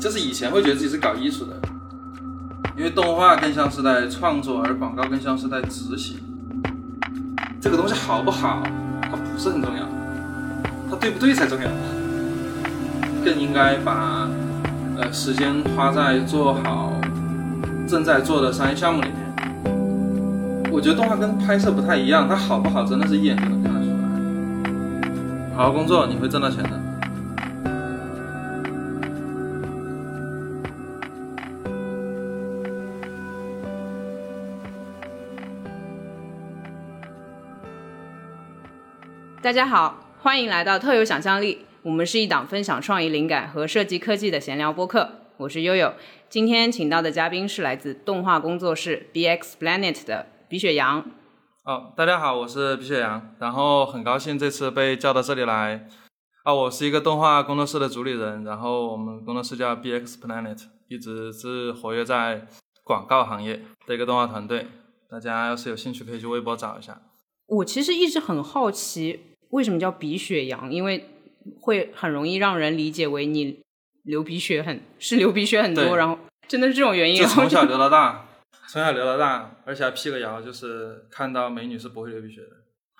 就是以前会觉得自己是搞艺术的，因为动画更像是在创作，而广告更像是在执行。这个东西好不好，它不是很重要，它对不对才重要。更应该把呃时间花在做好正在做的商业项目里面。我觉得动画跟拍摄不太一样，它好不好真的是一眼就能看得出来。好好工作，你会挣到钱的。大家好，欢迎来到特有想象力。我们是一档分享创意灵感和设计科技的闲聊播客。我是悠悠，今天请到的嘉宾是来自动画工作室 BX Planet 的鼻雪阳。哦，大家好，我是鼻雪阳，然后很高兴这次被叫到这里来。啊，我是一个动画工作室的主理人，然后我们工作室叫 BX Planet，一直是活跃在广告行业的一个动画团队。大家要是有兴趣，可以去微博找一下。我其实一直很好奇。为什么叫鼻血羊？因为会很容易让人理解为你流鼻血很是流鼻血很多，然后真的是这种原因。从小流到大，从小流到大，而且还辟个谣，就是看到美女是不会流鼻血的。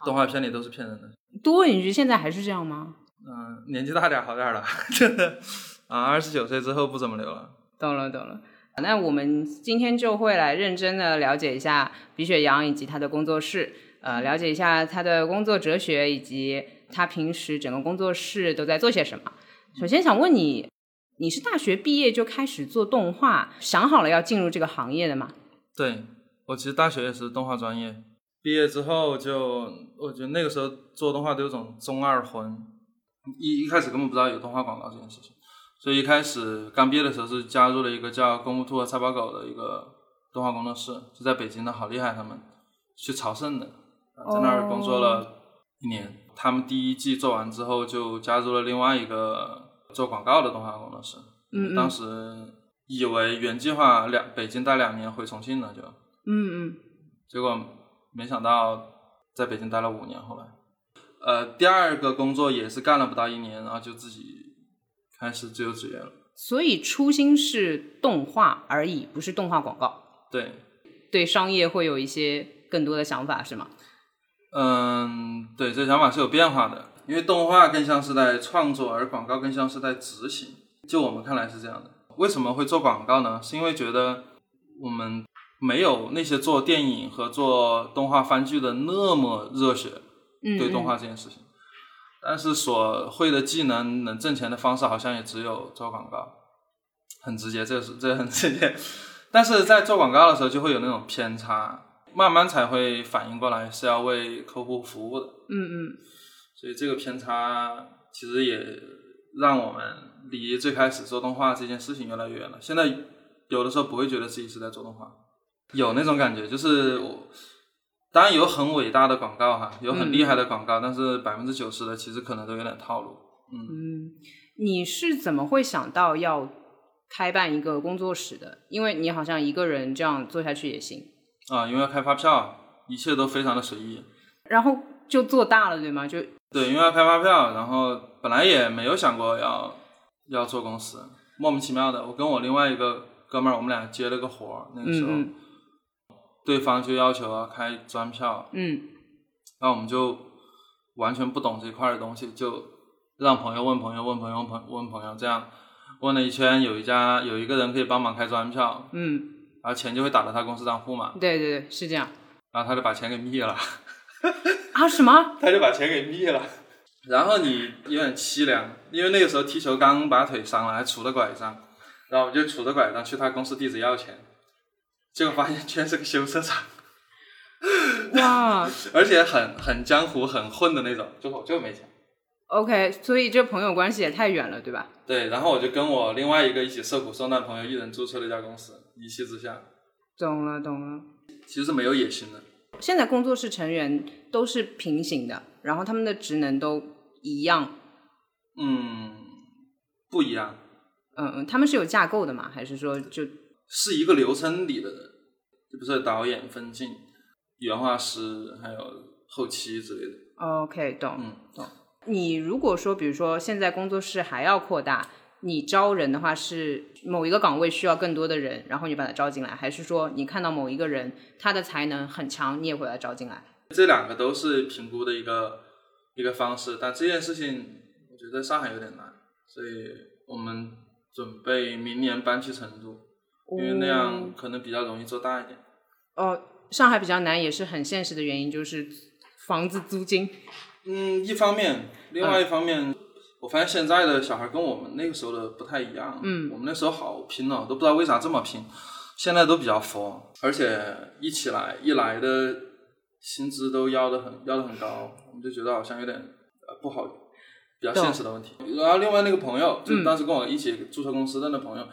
动画片里都是骗人的。多问一句，现在还是这样吗？嗯，年纪大点好点了，真的啊，二十九岁之后不怎么流了。懂了懂了，那我们今天就会来认真的了解一下鼻血羊以及他的工作室。呃，了解一下他的工作哲学，以及他平时整个工作室都在做些什么。首先想问你，你是大学毕业就开始做动画，想好了要进入这个行业的吗？对，我其实大学也是动画专业，毕业之后就，我觉得那个时候做动画都有种中二魂，一一开始根本不知道有动画广告这件事情，所以一开始刚毕业的时候是加入了一个叫公务兔和菜包狗的一个动画工作室，就在北京的好厉害他们，去朝圣的。在那儿工作了一年，他们第一季做完之后，就加入了另外一个做广告的动画工作室。嗯当时以为原计划两北京待两年回重庆了，就嗯嗯。结果没想到在北京待了五年，后来，呃，第二个工作也是干了不到一年，然后就自己开始自由职业了。所以初心是动画而已，不是动画广告。对。对商业会有一些更多的想法，是吗？嗯，对，这想法是有变化的，因为动画更像是在创作，而广告更像是在执行。就我们看来是这样的。为什么会做广告呢？是因为觉得我们没有那些做电影和做动画番剧的那么热血，对动画这件事情。但是所会的技能能挣钱的方式，好像也只有做广告，很直接，这是这很直接。但是在做广告的时候，就会有那种偏差。慢慢才会反应过来是要为客户服务的，嗯嗯，所以这个偏差其实也让我们离最开始做动画这件事情越来越远了。现在有的时候不会觉得自己是在做动画，有那种感觉，就是我当然有很伟大的广告哈，有很厉害的广告，但是百分之九十的其实可能都有点套路。嗯，你是怎么会想到要开办一个工作室的？因为你好像一个人这样做下去也行。啊，因为要开发票，一切都非常的随意，然后就做大了，对吗？就对，因为要开发票，然后本来也没有想过要要做公司，莫名其妙的，我跟我另外一个哥们儿，我们俩接了个活儿，那个时候，对方就要求要开专票，嗯，那我们就完全不懂这块的东西，就让朋友问朋友，问朋友，问朋问朋友，这样问了一圈，有一家有一个人可以帮忙开专票，嗯。然后钱就会打到他公司账户嘛？对对对，是这样。然后他就把钱给灭了。啊？什么？他就把钱给灭了。然后你有点凄凉，因为那个时候踢球刚把腿伤了，还杵着拐杖，然后我就杵着拐杖去他公司地址要钱，结果发现全是个修车厂。哇！而且很很江湖、很混的那种，就我就没钱。OK，所以这朋友关系也太远了，对吧？对，然后我就跟我另外一个一起受苦受难朋友，一人注册了一家公司，一气之下。懂了，懂了。其实是没有野心的。现在工作室成员都是平行的，然后他们的职能都一样。嗯，不一样。嗯嗯，他们是有架构的吗？还是说就？是一个流程里的人，就比如说导演、分镜、原画师，还有后期之类的。OK，懂。嗯，懂。你如果说，比如说现在工作室还要扩大，你招人的话是某一个岗位需要更多的人，然后你把他招进来，还是说你看到某一个人他的才能很强，你也会把他招进来？这两个都是评估的一个一个方式，但这件事情我觉得上海有点难，所以我们准备明年搬去成都，因为那样可能比较容易做大一点。哦，上海比较难也是很现实的原因，就是房子租金。嗯，一方面，另外一方面，我发现现在的小孩跟我们那个时候的不太一样。嗯，我们那时候好拼哦，都不知道为啥这么拼。现在都比较佛，而且一起来一来的薪资都要的很要的很高，我们就觉得好像有点呃不好，比较现实的问题。然后另外那个朋友，就当时跟我一起注册公司的那朋友，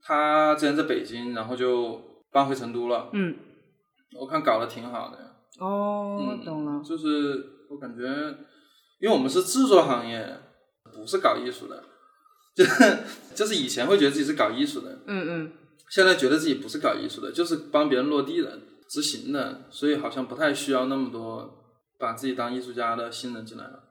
他之前在北京，然后就搬回成都了。嗯，我看搞得挺好的。哦，嗯懂了。就是我感觉，因为我们是制作行业，不是搞艺术的，就是就是以前会觉得自己是搞艺术的，嗯嗯，现在觉得自己不是搞艺术的，就是帮别人落地的、执行的，所以好像不太需要那么多把自己当艺术家的新人进来了。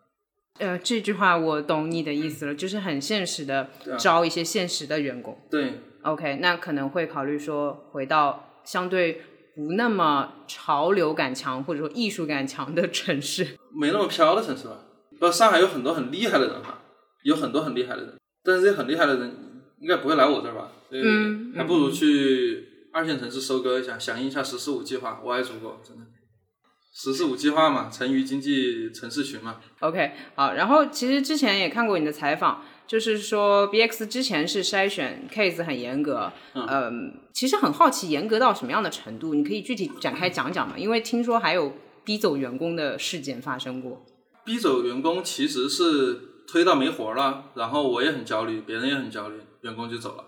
呃，这句话我懂你的意思了，就是很现实的招一些现实的员工。对，OK，那可能会考虑说回到相对不那么潮流感强或者说艺术感强的 城市。没那么飘的城市吧。不，上海有很多很厉害的人哈，有很多很厉害的人，但是这些很厉害的人应该不会来我这儿吧？所以嗯还不如去二线城市收割一下，响应一下“十四五”计划，我爱祖国，真的。十四五计划嘛，成渝经济城市群嘛，OK，好，然后其实之前也看过你的采访，就是说 BX 之前是筛选 case 很严格，嗯、其实很好奇严格到什么样的程度，你可以具体展开讲讲吗？因为听说还有逼走员工的事件发生过。逼走员工其实是推到没活了，然后我也很焦虑，别人也很焦虑，员工就走了。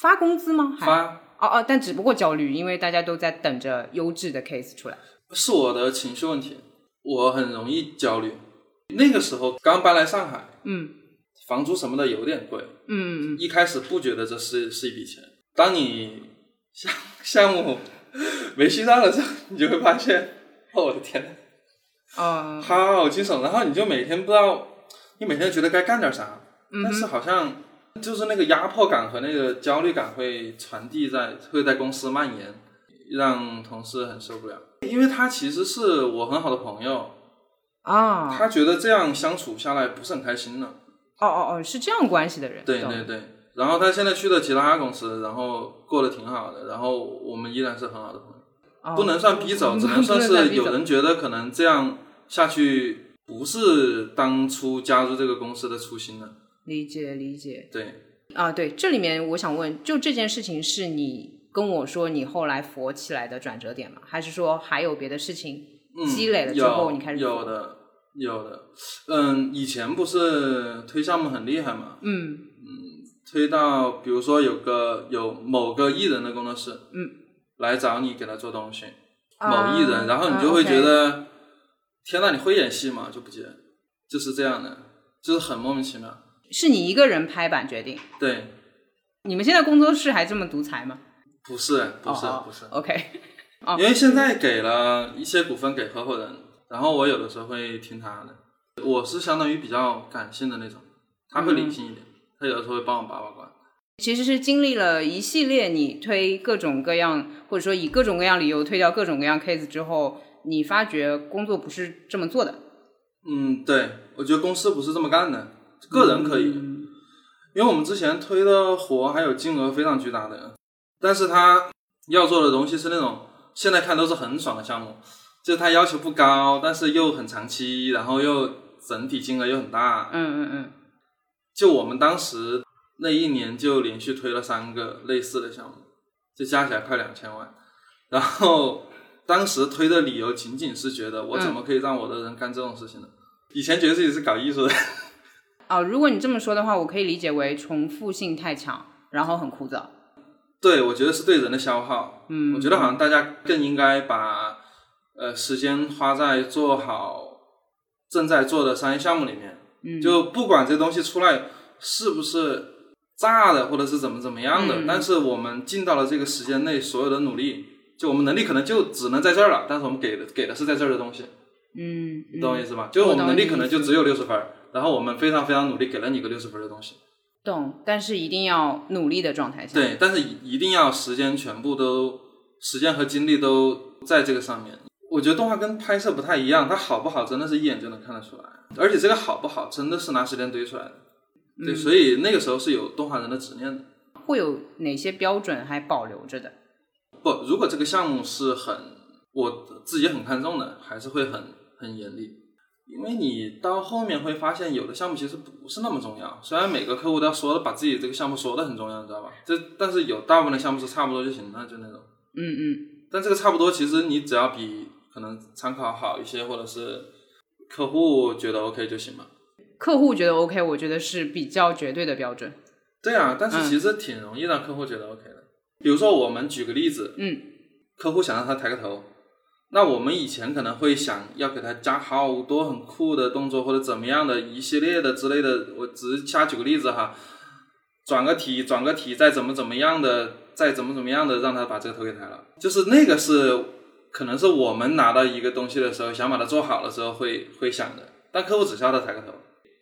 发工资吗？还发哦哦，但只不过焦虑，因为大家都在等着优质的 case 出来。是我的情绪问题，我很容易焦虑。那个时候刚搬来上海，嗯房租什么的有点贵，嗯嗯一开始不觉得这是是一笔钱，当你项项目 没续上了之后，你就会发现，哦，我的天，哦，好惊悚。然后你就每天不知道，你每天觉得该干点啥，嗯但是好像就是那个压迫感和那个焦虑感会传递在会在公司蔓延，让同事很受不了。因为他其实是我很好的朋友，啊，他觉得这样相处下来不是很开心呢。哦哦哦，是这样关系的人。对对对，然后他现在去了其他公司，然后过得挺好的，然后我们依然是很好的朋友，哦不能算逼走，只能算是有人觉得可能这样下去不是当初加入这个公司的初心了。理解理解。对，啊，对，这里面我想问，就这件事情是你跟我说你后来佛起来的转折点吗？还是说还有别的事情嗯，积累了之后你开始佛？有的有的，嗯，以前不是推项目很厉害嘛，嗯。嗯推到比如说有个有某个艺人的工作室，嗯，来找你给他做东西，啊某艺人，然后你就会觉得，天呐，你会演戏吗？就不接，就是这样的，就是很莫名其妙。是你一个人拍板决定？对，你们现在工作室还这么独裁吗？不是，不是，哦不是，OK，因为现在给了一些股份给合伙人，然后我有的时候会听他的，我是相当于比较感性的那种，他会理性一点，他有的时候会帮我把把关。其实是经历了一系列你推各种各样，或者说以各种各样理由推掉各种各样 case 之后，你发觉工作不是这么做的。嗯，对，我觉得公司不是这么干的，个人可以，因为我们之前推的活还有金额非常巨大的，但是他要做的东西是那种现在看都是很爽的项目，就是他要求不高，但是又很长期，然后又整体金额又很大。嗯嗯嗯，就我们当时那一年就连续推了三个类似的项目，就加起来快两千万，然后。当时推的理由仅仅是觉得我怎么可以让我的人干这种事情呢？以前觉得自己是搞艺术的，哦，如果你这么说的话，我可以理解为重复性太强，然后很枯燥。对，我觉得是对人的消耗。嗯，我觉得好像大家更应该把呃时间花在做好正在做的商业项目里面。嗯，就不管这东西出来是不是炸的，或者是怎么怎么样的，嗯但是我们尽到了这个时间内所有的努力，就我们能力可能就只能在这儿了，但是我们给的给的是在这儿的东西，嗯，你懂我意思吧？就是我们能力可能就只有六十分，然后我们非常非常努力给了你个六十分的东西，懂，但是一定要努力的状态下。对，但是一定要时间全部都时间和精力都在这个上面。我觉得动画跟拍摄不太一样，它好不好真的是一眼就能看得出来，而且这个好不好真的是拿时间堆出来的。对，所以那个时候是有动画人的执念的。会有哪些标准还保留着的？不，如果这个项目是很我自己很看重的，还是会很很严厉。因为你到后面会发现，有的项目其实不是那么重要。虽然每个客户都要说的把自己这个项目说的很重要，你知道吧？这但是有大部分的项目是差不多就行了，就那种。嗯嗯。但这个差不多，其实你只要比可能参考好一些，或者是客户觉得 OK 就行了。客户觉得 OK，我觉得是比较绝对的标准。对啊，但是其实挺容易让客户觉得 OK 的。比如说，我们举个例子，嗯，客户想让他抬个头，那我们以前可能会想要给他加好多很酷的动作或者怎么样的一系列的之类的。我只是瞎举个例子哈，转个体，转个体，再怎么怎么样的，再怎么怎么样的让他把这个头给抬了。就是那个是可能是我们拿到一个东西的时候，想把它做好的时候会会想的，但客户只需要他抬个头。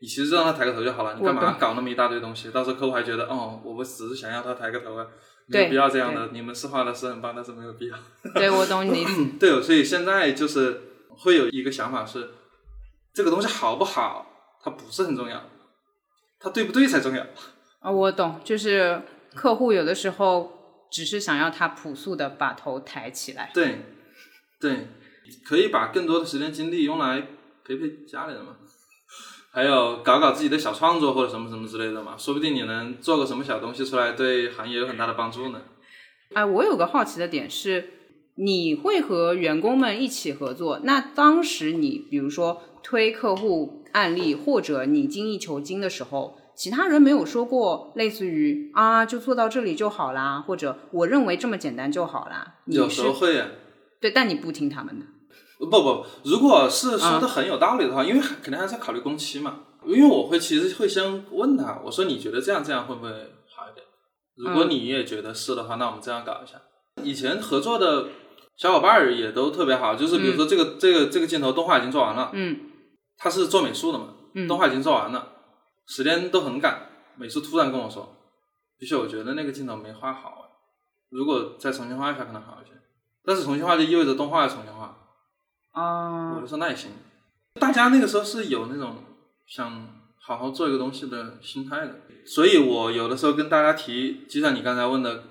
你其实让他抬个头就好了，你干嘛搞那么一大堆东西？到时候客户还觉得，哦，我们只是想要他抬个头啊，没有必要这样的。你们是画的是很棒，但是没有必要。对，我懂你意思。对，所以现在就是会有一个想法是，这个东西好不好，它不是很重要，它对不对才重要。啊，我懂，就是客户有的时候只是想要他朴素的把头抬起来。对，对，可以把更多的时间精力用来陪陪家里人嘛。还有搞搞自己的小创作或者什么什么之类的嘛，说不定你能做个什么小东西出来，对行业有很大的帮助呢。哎，我有个好奇的点是，你会和员工们一起合作？那当时你比如说推客户案例或者你精益求精的时候，其他人没有说过类似于啊就做到这里就好啦，或者我认为这么简单就好啦。有时候会。啊对，但你不听他们的。不不，如果是说的很有道理的话，因为肯定还是要考虑工期嘛。因为我会其实会先问他，我说你觉得这样这样会不会好一点？如果你也觉得是的话，那我们这样搞一下。以前合作的小伙伴儿也都特别好，就是比如说这个这个这个镜头动画已经做完了，嗯，他是做美术的嘛，动画已经做完了，时间都很赶，美术突然跟我说，的确我觉得那个镜头没画好，如果再重新画一下可能好一些，但是重新画就意味着动画要重新画。啊，我就说那也行。大家那个时候是有那种想好好做一个东西的心态的，所以我有的时候跟大家提，就像你刚才问的，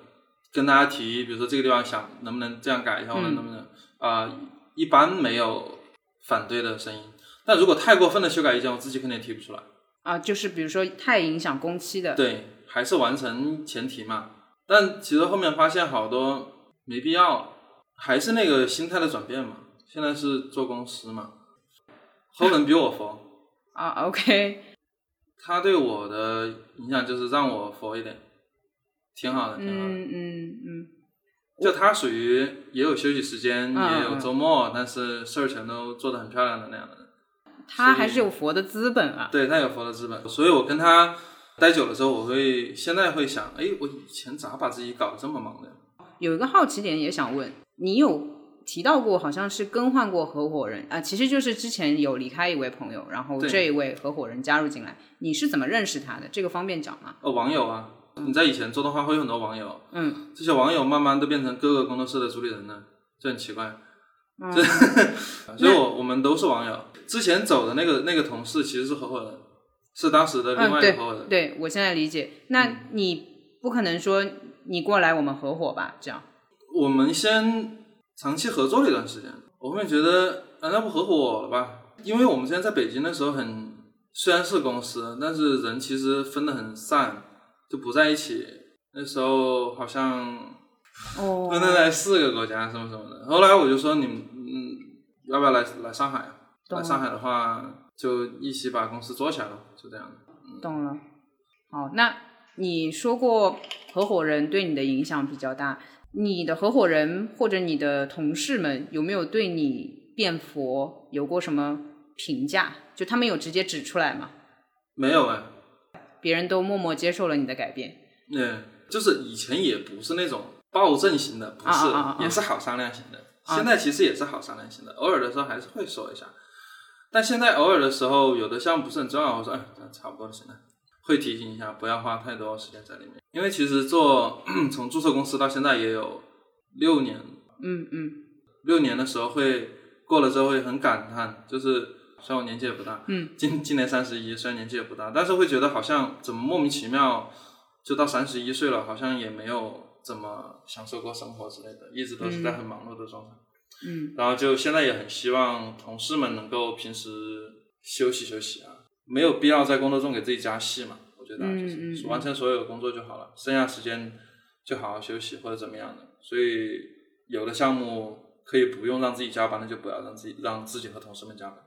跟大家提，比如说这个地方想能不能这样改一下，或者能不能啊，一般没有反对的声音。但如果太过分的修改意见，我自己肯定也提不出来。啊，就是比如说太影响工期的。对，还是完成前提嘛。但其实后面发现好多没必要，还是那个心态的转变嘛。现在是做公司嘛，后人比我佛。啊，OK，他对我的影响就是让我佛一点，挺好的，挺好的，嗯嗯嗯，就他属于也有休息时间，也有周末，但是事儿全都做得很漂亮的那样的人。他还是有佛的资本啊，对他有佛的资本，所以我跟他待久了之后，我会现在会想，哎，我以前咋把自己搞得这么忙的？有一个好奇点也想问，你有？提到过，好像是更换过合伙人啊，其实就是之前有离开一位朋友，然后这一位合伙人加入进来。你是怎么认识他的？这个方便讲吗？哦，网友啊，你在以前做动画会有很多网友，嗯，这些网友慢慢都变成各个工作室的主理人了，就很奇怪。嗯，所以我我们都是网友。之前走的那个那个同事其实是合伙人，是当时的另外一个合伙人。对，我现在理解。那你不可能说你过来我们合伙吧？这样，我们先。长期合作了一段时间，我后面觉得，啊，那不合伙了吧？因为我们之前在北京的时候，很虽然是公司，但是人其实分得很散，就不在一起。那时候好像 分的在四个国家，什么什么的。后来我就说，你嗯，要不要来来上海？来上海的话，就一起把公司做起来了，就这样。懂了。好，那你说过合伙人对你的影响比较大。你的合伙人或者你的同事们有没有对你变佛有过什么评价？就他们有直接指出来吗？没有哎，别人都默默接受了你的改变。嗯，就是以前也不是那种暴政型的，不是，也是好商量型的。现在其实也是好商量型的，偶尔的时候还是会说一下。但现在偶尔的时候，有的项目不是很重要，我说哎，差不多就行了。会提醒一下，不要花太多时间在里面。因为其实做 从注册公司到现在也有六年，嗯嗯六年的时候会过了之后会很感叹，就是虽然我年纪也不大，嗯，今今年三十一，虽然年纪也不大，但是会觉得好像怎么莫名其妙就到三十一岁了，好像也没有怎么享受过生活之类的，一直都是在很忙碌的状态。嗯然后就现在也很希望同事们能够平时休息休息啊，没有必要在工作中给自己加戏嘛。我觉得啊就是、完成所有的工作就好了，剩下时间就好好休息或者怎么样的。所以有的项目可以不用让自己加班，那就不要让自己让自己和同事们加班。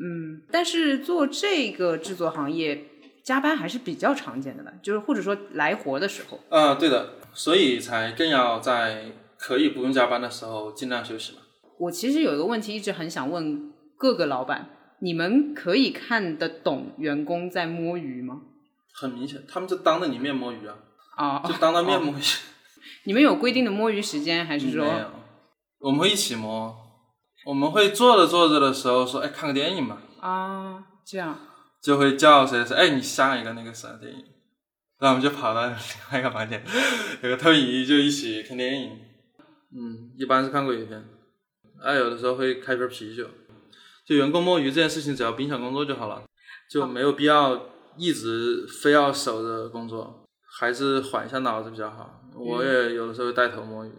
嗯，但是做这个制作行业，加班还是比较常见的吧？就是或者说来活的时候，啊、对的，所以才更要在可以不用加班的时候尽量休息嘛。我其实有一个问题一直很想问各个老板：你们可以看得懂员工在摸鱼吗？很明显，他们就当着你面摸鱼啊，啊、就当着面摸鱼。你们有规定的摸鱼时间，还是说没有，我们会一起摸，我们会坐着坐着的时候说，哎，看个电影吧，啊这样？就会叫谁谁，哎，你下一个那个啥电影，然后我们就跑到另外一个房间，有个投影仪就一起看电影。嗯，一般是看鬼片，哎，有的时候会开瓶啤酒。就员工摸鱼这件事情，只要影响工作就好了，就没有必要一直非要守着工作，还是缓一下脑子比较好。我也有的时候会带头摸鱼。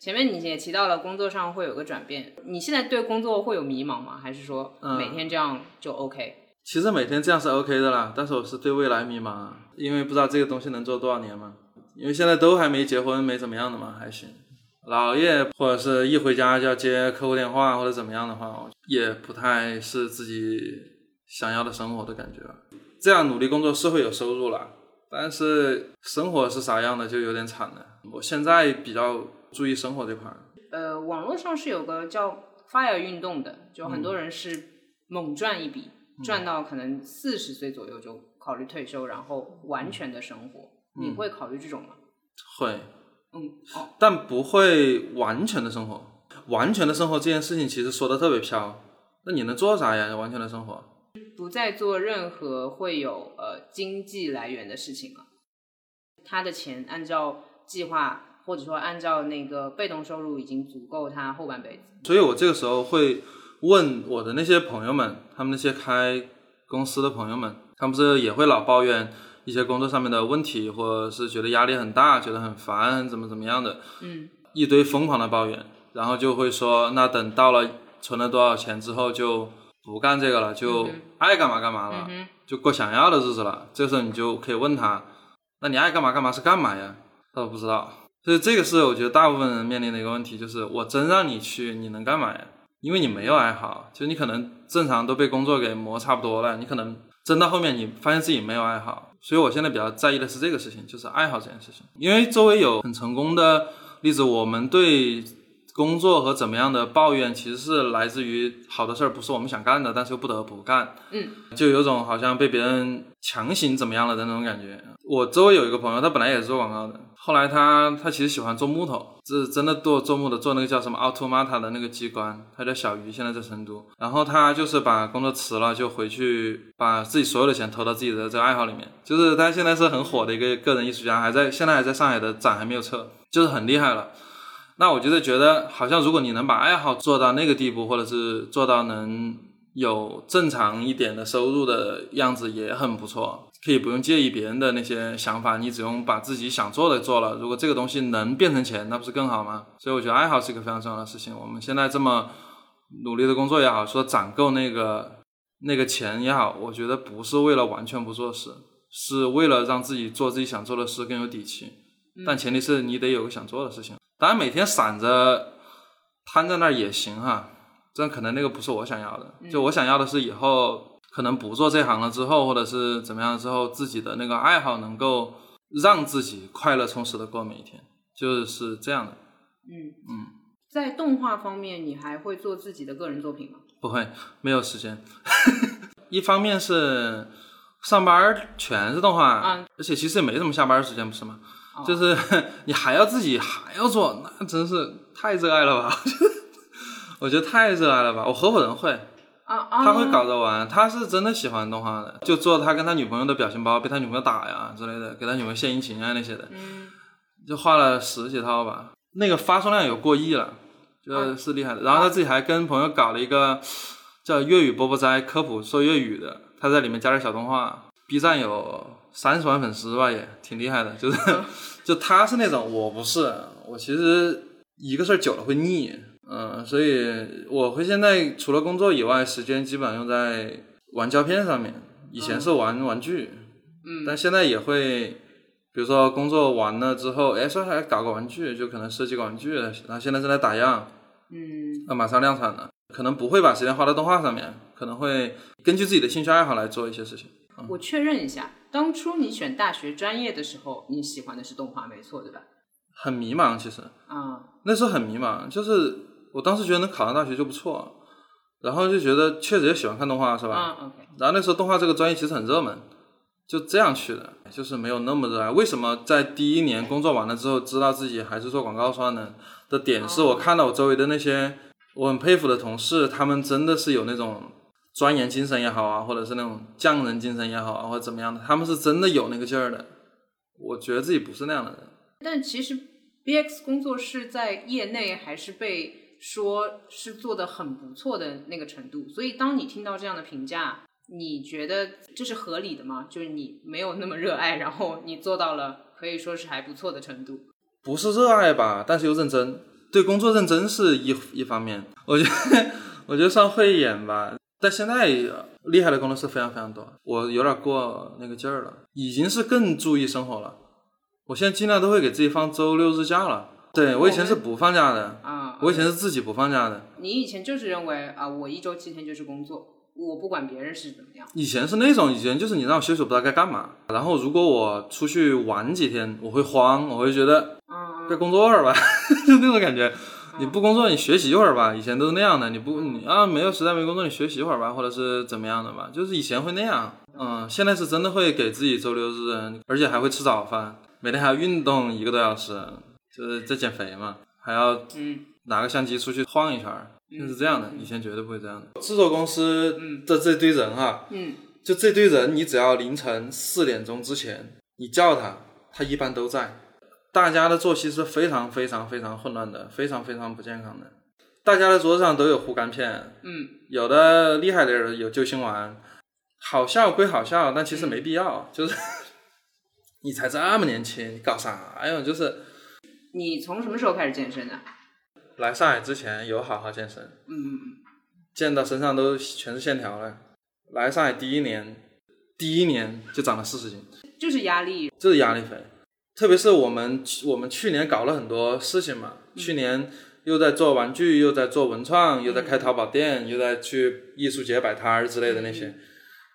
前面你也提到了工作上会有个转变，你现在对工作会有迷茫吗？还是说嗯每天这样就 OK？、其实每天这样是 OK 的啦，但是我是对未来迷茫啊，因为不知道这个东西能做多少年嘛。因为现在都还没结婚，没怎么样的嘛，还行。老夜或者是一回家就要接客户电话或者怎么样的话，也不太是自己想要的生活的感觉。这样努力工作是会有收入啦，但是生活是啥样的就有点惨了。我现在比较注意生活这块儿，呃，网络上是有个叫 FIRE 运动的，就很多人是猛赚一笔，赚到可能四十岁左右就考虑退休，然后完全的生活。你会考虑这种吗？会，嗯，哦，但不会完全的生活。完全的生活这件事情其实说的特别飘，那你能做啥呀？完全的生活，不再做任何会有呃经济来源的事情了。他的钱按照计划，或者说按照那个被动收入已经足够他后半辈子。所以我这个时候会问我的那些朋友们，他们那些开公司的朋友们，他们不是也会老抱怨一些工作上面的问题，或者是觉得压力很大，觉得很烦，怎么怎么样的，嗯，一堆疯狂的抱怨，然后就会说，那等到了存了多少钱之后就不干这个了，就爱干嘛干嘛了，嗯，就过想要的日子了。这个时候你就可以问他，那你爱干嘛干嘛是干嘛呀？他说不知道。所以这个是我觉得大部分人面临的一个问题，就是我真让你去，你能干嘛呀？因为你没有爱好，就你可能正常都被工作给磨差不多了，你可能真到后面你发现自己没有爱好。所以我现在比较在意的是这个事情，就是爱好这件事情。因为周围有很成功的例子，我们对工作和怎么样的抱怨，其实是来自于好的事儿不是我们想干的，但是又不得不干。嗯，就有种好像被别人强行怎么样了的那种感觉。我周围有一个朋友，他本来也是做广告的，后来他他其实喜欢做木头，是真的做做木头，做那个叫什么 Automata 的那个机关，他叫小鱼，现在在成都。然后他就是把工作辞了，就回去把自己所有的钱投到自己的这个爱好里面。就是他现在是很火的一个个人艺术家，还在现在还在上海的展还没有撤，就是很厉害了。那我觉得觉得好像如果你能把爱好做到那个地步，或者是做到能有正常一点的收入的样子，也很不错。可以不用介意别人的那些想法，你只用把自己想做的做了。如果这个东西能变成钱，那不是更好吗？所以我觉得爱好是一个非常重要的事情。我们现在这么努力的工作也好，说攒够那个那个钱也好，我觉得不是为了完全不做事，是为了让自己做自己想做的事更有底气。但前提是你得有个想做的事情。当然，每天散着瘫在那儿也行哈，这样可能那个不是我想要的。就我想要的是以后可能不做这行了之后，或者是怎么样之后，自己的那个爱好能够让自己快乐充实的过每一天，就是这样的。嗯嗯，在动画方面，你还会做自己的个人作品吗？不会，没有时间。一方面是上班儿全是动画，啊而且其实也没什么下班时间，不是吗？哦就是 你还要自己还要做，那真是太热爱了吧？我觉得太热爱了吧！我合伙人会，啊啊，他会搞着玩，他是真的喜欢动画的，就做他跟他女朋友的表情包，被他女朋友打呀之类的，给他女朋友献殷勤啊那些的，嗯就画了十几套吧，那个发送量有过亿了，就是厉害的。然后他自己还跟朋友搞了一个叫粤语波波斋科普说粤语的，他在里面加点小动画，B 站有三十万粉丝吧，也挺厉害的。就是 就他是那种，我不是，我其实一个事儿久了会腻，嗯，所以我会现在除了工作以外，时间基本上用在玩胶片上面。以前是玩玩具，嗯但现在也会，比如说工作完了之后，哎，说还搞个玩具，就可能设计个玩具，然后现在正在打样，嗯啊，马上量产了，可能不会把时间花到动画上面，可能会根据自己的兴趣爱好来做一些事情。我确认一下，当初你选大学专业的时候，你喜欢的是动画，没错，对吧？很迷茫，其实啊，那时候很迷茫，就是我当时觉得能考上大学就不错，然后就觉得确实也喜欢看动画，是吧？啊，OK，然后那时候动画这个专业其实很热门，就这样去的，就是没有那么热爱。为什么在第一年工作完了之后，知道自己还是做广告算呢？的点是我看到我周围的那些我很佩服的同事，他们真的是有那种钻研精神也好啊，或者是那种匠人精神也好啊，或者怎么样的，他们是真的有那个劲儿的。我觉得自己不是那样的人。但其实 BX 工作室在业内还是被说是做的很不错的那个程度，所以当你听到这样的评价，你觉得这是合理的吗？就是你没有那么热爱，然后你做到了可以说是还不错的程度。不是热爱吧，但是又认真，对工作认真是一一方面。我觉得，我觉得算慧眼吧。但现在厉害的工作室非常非常多，我有点过那个劲儿了，已经是更注意生活了。我现在尽量都会给自己放周六日假了。对我以前是不放假的，啊，我以前是自己不放假的。你以前就是认为啊，我一周七天就是工作，我不管别人是怎么样。以前是那种，以前就是你让我休息，我不知道该干嘛。然后如果我出去玩几天，我会慌，我会觉得嗯该工作了吧，就那种感觉。你不工作，你学习一会儿吧。以前都是那样的，你不你啊没有实在没工作，你学习一会儿吧，或者是怎么样的吧。就是以前会那样，嗯，现在是真的会给自己周六日，而且还会吃早饭，每天还要运动一个多小时，就是在减肥嘛，还要嗯拿个相机出去晃一圈儿，就是这样的。以前绝对不会这样的。制作公司的这堆人哈，嗯就这堆人，你只要凌晨四点钟之前你叫他，他一般都在。大家的作息是非常非常非常混乱的，非常非常不健康的。大家的桌子上都有护肝片，嗯有的厉害的人有救心丸，好笑归好笑，但其实没必要。就是 你才这么年轻，你搞啥呀？就是你从什么时候开始健身的？来上海之前有好好健身，嗯嗯健到身上都全是线条了。来上海第一年，第一年就长了四十斤。嗯，就是压力。这是压力肥，特别是我们我们去年搞了很多事情嘛，去年又在做玩具，又在做文创，又在开淘宝店，又在去艺术节摆摊儿之类的那些。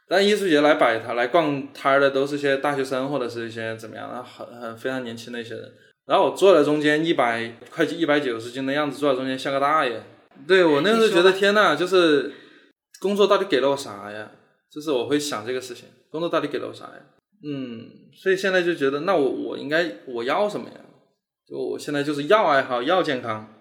但艺术节来摆摊来逛摊儿的都是些大学生或者是一些怎么样的很很非常年轻的一些人。然后我坐在中间一百快一百九十斤的样子，坐在中间像个大爷。对我那时候觉得天呐，就是工作到底给了我啥呀？就是我会想这个事情，工作到底给了我啥呀？嗯，所以现在就觉得，那我我应该我要什么呀？就我现在就是要爱好，要健康，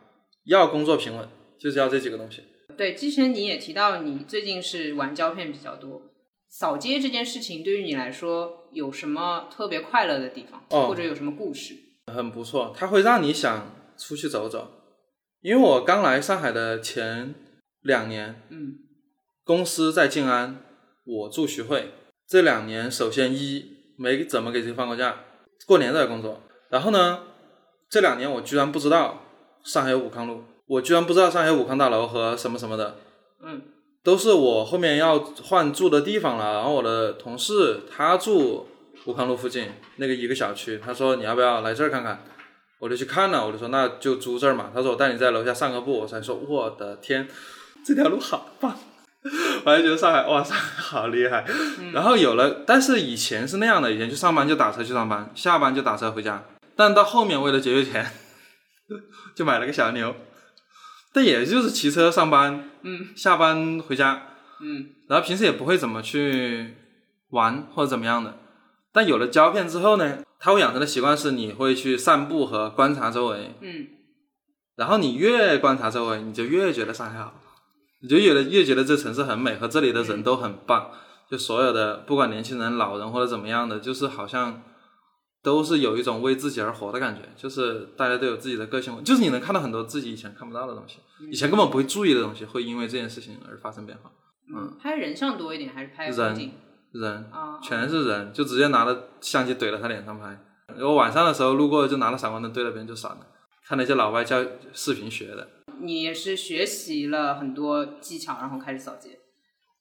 要工作平稳，就是要这几个东西。对，之前你也提到你最近是玩胶片比较多，扫街这件事情对于你来说有什么特别快乐的地方，哦或者有什么故事？很不错，它会让你想出去走走。因为我刚来上海的前两年，嗯公司在静安，我住徐汇。这两年，首先一没怎么给自己放过假，过年都在工作。然后呢，这两年我居然不知道上海有武康路，我居然不知道上海有武康大楼和什么什么的，嗯都是我后面要换住的地方了。然后我的同事他住武康路附近那个一个小区，他说你要不要来这儿看看？我就去看了，我就说那就租这儿嘛。他说我带你在楼下散个步，我才说我的天，这条路好棒。我还觉得上海哇，上海 好厉害。然后有了，但是以前是那样的，以前去上班就打车去上班，下班就打车回家。但到后面为了节约钱，就买了个小牛，但也就是骑车上班，嗯下班回家，嗯然后平时也不会怎么去玩或者怎么样的。但有了胶片之后呢，它会养成的习惯是你会去散步和观察周围，嗯，然后你越观察周围，你就越觉得上海好。你就越越觉得这城市很美，和这里的人都很棒。就所有的不管年轻人、老人或者怎么样的，就是好像都是有一种为自己而活的感觉，就是大家都有自己的个性，就是你能看到很多自己以前看不到的东西，以前根本不会注意的东西，会因为这件事情而发生变化。嗯，拍人像多一点还是拍风景？人啊，全是人，就直接拿着相机怼到他脸上拍。我晚上的时候路过，就拿了闪光灯对着别人就闪了。看那些老外教视频学的。你也是学习了很多技巧，然后开始扫街。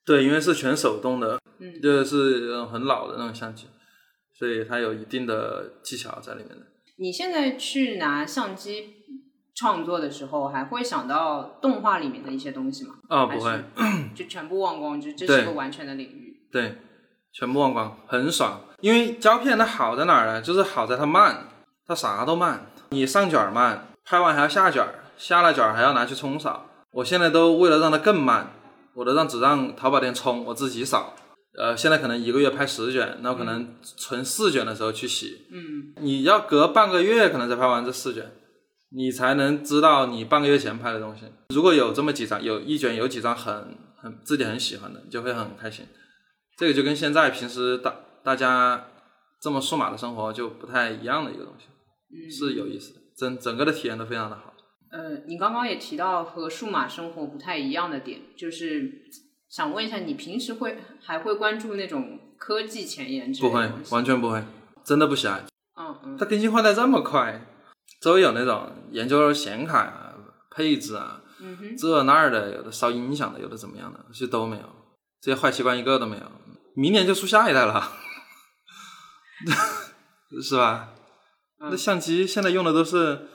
对，因为是全手动的，嗯，就是很老的那种相机，所以它有一定的技巧在里面的。你现在去拿相机创作的时候，还会想到动画里面的一些东西吗？啊，不会，就全部忘光，就这是个完全的领域。对，全部忘光，很爽。因为胶片它好在哪儿呢？就是好在它慢，它啥都慢。你上卷慢，拍完还要下卷，下了卷还要拿去冲扫。我现在都为了让它更慢，我都让只让淘宝店冲，我自己扫。呃，现在可能一个月拍十卷，那我可能存四卷的时候去洗。嗯，你要隔半个月可能才拍完这四卷，你才能知道你半个月前拍的东西。如果有这么几张，有一卷有几张很很自己很喜欢的，就会很开心。这个就跟现在平时大大家这么数码的生活就不太一样的一个东西，是有意思的，整整个的体验都非常的好。呃，你刚刚也提到和数码生活不太一样的点，就是想问一下，你平时会还会关注那种科技前沿不会，完全不会，真的不喜爱。嗯嗯。它更新换代这么快，周围有那种研究显卡啊、配置啊，这那儿的，有的烧音响的，有的怎么样的，其实都没有，这些坏习惯一个都没有。明年就出下一代了，是吧？那相机现在用的都是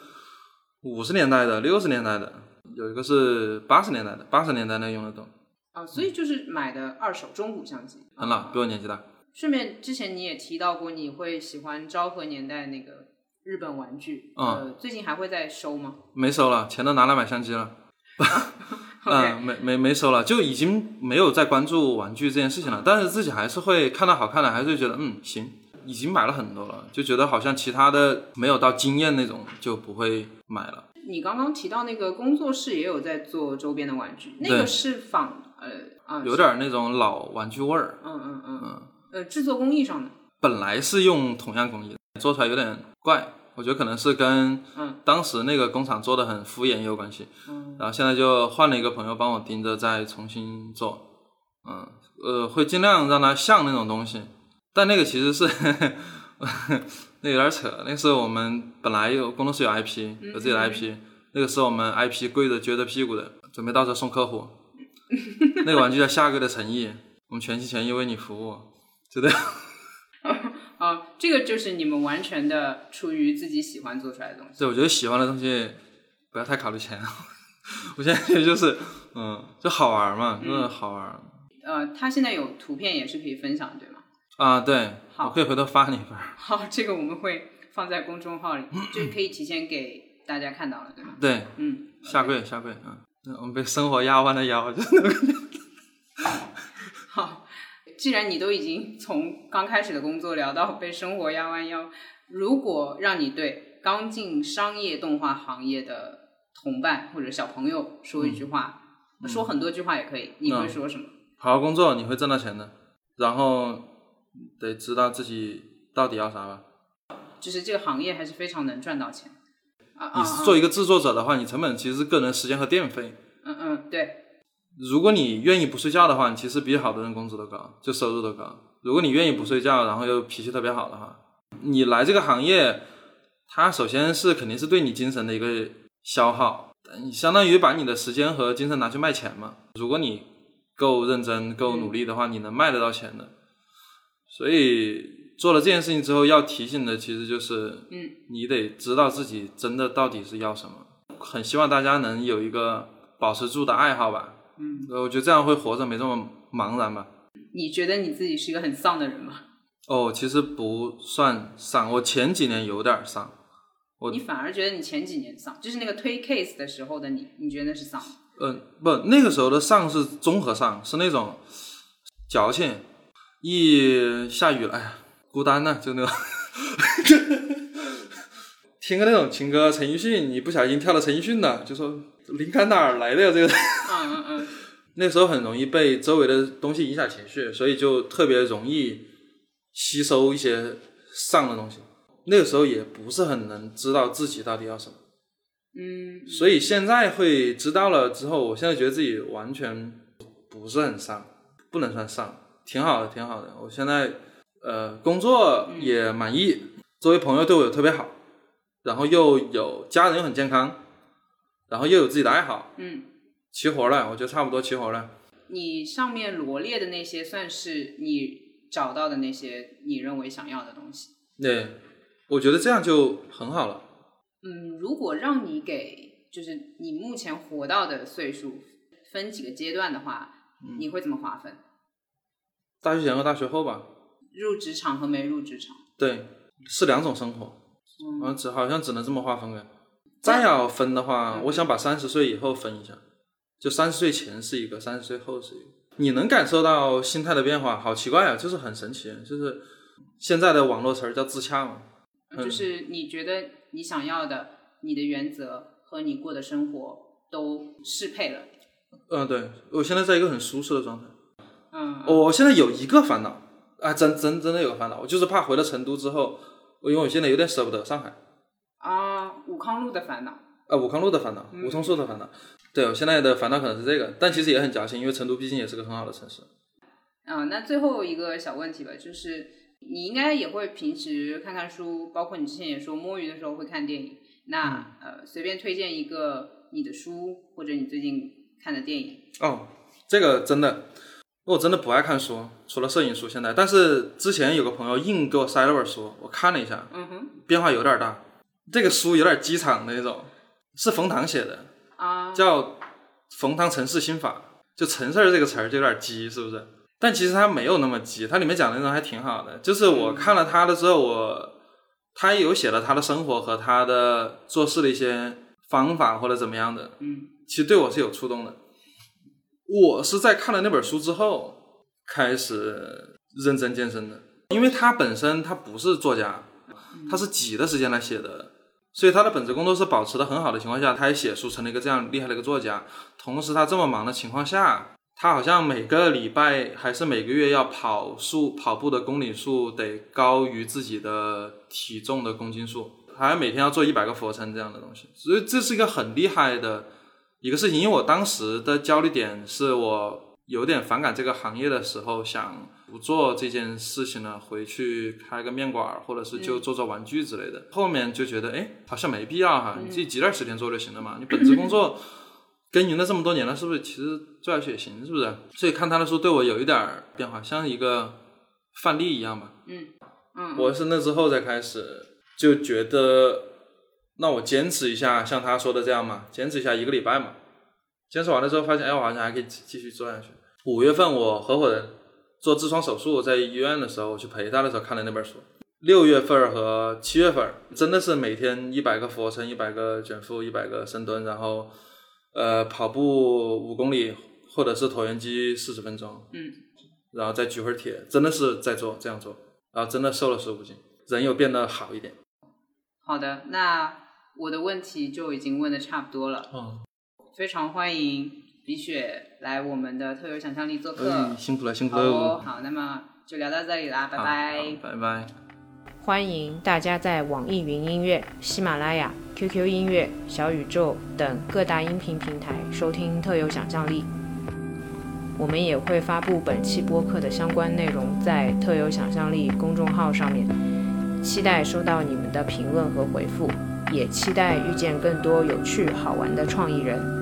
五十年代的、六十年代的，有一个是八十年代的，八十年代那用的多。啊，所以就是买的二手中古相机。很老，比我年纪大。顺便，之前你也提到过，你会喜欢昭和年代那个日本玩具。嗯。最近还会再收吗？没收了，钱都拿来买相机了。嗯，没没没收了，就已经没有再关注玩具这件事情了。但是自己还是会看到好看的，还是觉得嗯行，已经买了很多了，就觉得好像其他的没有到惊艳那种，就不会买了。你刚刚提到那个工作室也有在做周边的玩具，那个是仿呃啊，有点那种老玩具味儿。嗯嗯嗯。嗯，呃，制作工艺上的，本来是用同样工艺，做出来有点怪。我觉得可能是跟当时那个工厂做的很敷衍也有关系，嗯。然后现在就换了一个朋友帮我盯着再重新做，嗯，呃，会尽量让它像那种东西，但那个其实是那有点扯，那是我们本来有工作室有 IP 有自己的 IP，那个是我们 IP 跪着撅着屁股的，准备到时候送客户，那个玩具叫下个的诚意，我们全心全意为你服务，就这样。啊，这个就是你们完全的出于自己喜欢做出来的东西。对，我觉得喜欢的东西不要太考虑钱。我现在就是，嗯，就好玩嘛，真的好玩。呃，他现在有图片也是可以分享，对吗？啊，对，我可以回头发你一份。好，这个我们会放在公众号里，就可以提前给大家看到了，对吧？对，嗯，下跪下跪，嗯，我们被生活压弯了腰，真的。好。既然你都已经从刚开始的工作聊到被生活压弯腰，如果让你对刚进商业动画行业的同伴或者小朋友说一句话，说很多句话也可以，你会说什么？好好工作，你会挣到钱的。然后得知道自己到底要啥吧。就是这个行业还是非常能赚到钱。你做一个制作者的话，你成本其实是个人时间和电费。嗯嗯，对。如果你愿意不睡觉的话，你其实比好多人工资都高，就收入都高。如果你愿意不睡觉，然后又脾气特别好的话，你来这个行业，它首先是肯定是对你精神的一个消耗，你相当于把你的时间和精神拿去卖钱嘛。如果你够认真、够努力的话，你能卖得到钱的。所以做了这件事情之后，要提醒的其实就是，嗯，你得知道自己真的到底是要什么。很希望大家能有一个保持住的爱好吧。嗯，我觉得这样会活着没这么茫然吧。你觉得你自己是一个很丧的人吗？哦，其实不算丧，我前几年有点丧。我你反而觉得你前几年丧，就是那个推 case 的时候的你，你觉得那是丧？嗯，不，那个时候的丧是综合丧，是那种矫情。一下雨了，哎呀，孤单呢，就那种。听个那种情歌，陈奕迅，你不小心跳到陈奕迅的，就说灵感哪儿来的呀？这个。嗯嗯嗯。那时候很容易被周围的东西影响情绪，所以就特别容易吸收一些上的东西。那个时候也不是很能知道自己到底要什么，嗯所以现在会知道了之后，我现在觉得自己完全不是很上，不能算上，挺好的，挺好的。我现在呃工作也满意，作为朋友对我也特别好，然后又有家人又很健康，然后又有自己的爱好，嗯，齐活了，我觉得差不多齐活了。你上面罗列的那些算是你找到的那些你认为想要的东西。对，我觉得这样就很好了。嗯，如果让你给就是你目前活到的岁数分几个阶段的话，你会怎么划分？大学前和大学后吧，入职场和没入职场？对，是两种生活，嗯嗯，只好像只能这么划分了。再要分的话，我想把三十岁以后分一下，就三十岁前是一个，三十岁后是一个。你能感受到心态的变化，好奇怪啊，就是很神奇，就是现在的网络词儿叫自洽嘛。嗯就是你觉得你想要的、你的原则和你过的生活都适配了。嗯，对，我现在在一个很舒适的状态。嗯，我现在有一个烦恼啊，真真真的有个烦恼，我就是怕回了成都之后，我因为我现在有点舍不得上海。啊，武康路的烦恼。啊，武康路的烦恼，梧桐树的烦恼。对我现在的烦恼可能是这个，但其实也很矫情，因为成都毕竟也是个很好的城市。嗯，那最后一个小问题吧，就是你应该也会平时看看书，包括你之前也说摸鱼的时候会看电影。那、呃，随便推荐一个你的书或者你最近看的电影。哦，这个真的，我真的不爱看书，除了摄影书现在。但是之前有个朋友硬给我塞了本书，我看了一下，嗯哼，变化有点大。这个书有点机场的那种，是冯唐写的，啊，叫《冯唐城市心法》，就“城市儿”这个词儿就有点鸡，是不是？但其实它没有那么鸡，它里面讲的内容还挺好的。就是我看了他的之后，我他有写了他的生活和他的做事的一些方法或者怎么样的，嗯其实对我是有触动的。我是在看了那本书之后开始认真健身的，因为他本身他不是作家，他是挤的时间来写的，所以他的本职工作是保持的很好的情况下，他也写书成了一个这样厉害的一个作家。同时，他这么忙的情况下，他好像每个礼拜还是每个月要跑数跑步的公里数得高于自己的体重的公斤数，还每天要做一百个俯卧撑这样的东西，所以这是一个很厉害的一个事情。因为我当时的焦虑点是我有点反感这个行业的时候，想不做这件事情了，回去开个面馆儿，或者是就做做玩具之类的。后面就觉得，哎，好像没必要哈，你自己挤点时间做就行了嘛。你本职工作 耕耘了这么多年了，是不是其实做下去也行，是不是？所以看他的书对我有一点儿变化，像一个范例一样吧。嗯嗯，我是那之后才开始就觉得，那我坚持一下，像他说的这样嘛，坚持一下一个礼拜嘛。坚持完了之后，发现哎，我好像还可以继继续做下去。五月份我合伙人做痔疮手术，在医院的时候，我去陪他的时候看了那本书。六月份和七月份真的是每天一百个俯卧撑，一百个卷腹，一百个深蹲，然后呃跑步五公里，或者是椭圆机四十分钟，嗯，然后再举会儿铁，真的是在做这样做，然后真的瘦了十五斤，人又变得好一点。好的，那我的问题就已经问的差不多了。嗯，非常欢迎李雪来我们的特有想象力做客。哎，辛苦了，辛苦好了，哦，好，那么就聊到这里啦，拜拜。拜拜。欢迎大家在网易云音乐、喜马拉雅、QQ 音乐、小宇宙等各大音频平台收听《特有想象力》。我们也会发布本期播客的相关内容在“特有想象力”公众号上面，期待收到你们的评论和回复，也期待遇见更多有趣好玩的创意人。